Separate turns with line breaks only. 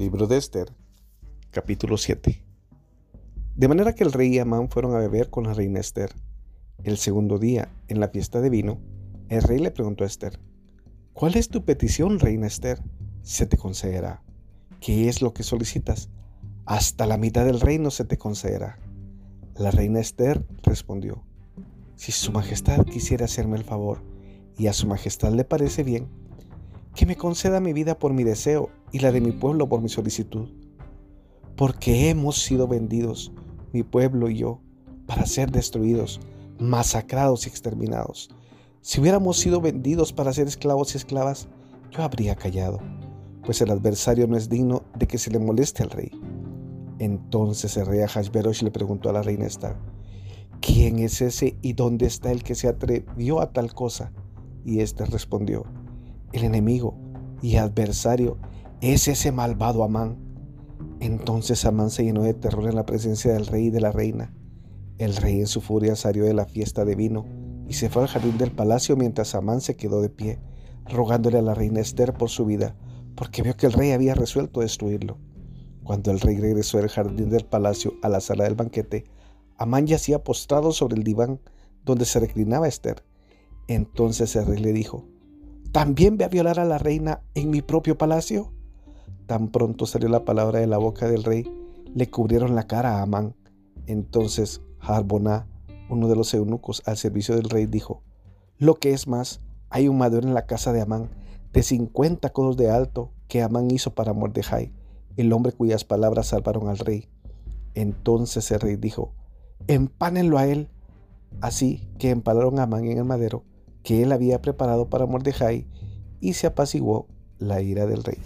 Libro de Esther, capítulo 7. De manera que el rey y Amán fueron a beber con la reina Esther. El segundo día, en la fiesta de vino, el rey le preguntó a Esther, ¿Cuál es tu petición, reina Esther? Se te concederá. ¿Qué es lo que solicitas? Hasta la mitad del reino se te concederá. La reina Esther respondió, Si su majestad quisiera hacerme el favor y a su majestad le parece bien, que me conceda mi vida por mi deseo y la de mi pueblo por mi solicitud. Porque hemos sido vendidos, mi pueblo y yo, para ser destruidos, masacrados y exterminados. Si hubiéramos sido vendidos para ser esclavos y esclavas, yo habría callado, pues el adversario no es digno de que se le moleste al rey. Entonces el rey Ahasverosh le preguntó a la reina Esther, ¿quién es ese y dónde está el que se atrevió a tal cosa? Y éste respondió, el enemigo y adversario es ese malvado Amán. Entonces Amán se llenó de terror en la presencia del rey y de la reina. El rey en su furia salió de la fiesta de vino y se fue al jardín del palacio mientras Amán se quedó de pie, rogándole a la reina Esther por su vida, porque vio que el rey había resuelto destruirlo. Cuando el rey regresó del jardín del palacio a la sala del banquete, Amán yacía postrado sobre el diván donde se reclinaba Esther. Entonces el rey le dijo, ¿También ve a violar a la reina en mi propio palacio? Tan pronto salió la palabra de la boca del rey, le cubrieron la cara a Amán. Entonces Harboná, uno de los eunucos al servicio del rey, dijo, Lo que es más, hay un madero en la casa de Amán, de cincuenta codos de alto, que Amán hizo para Mordejai, el hombre cuyas palabras salvaron al rey. Entonces el rey dijo, Empánenlo a él. Así que empalaron a Amán en el madero que él había preparado para Mordejai y se apaciguó la ira del rey.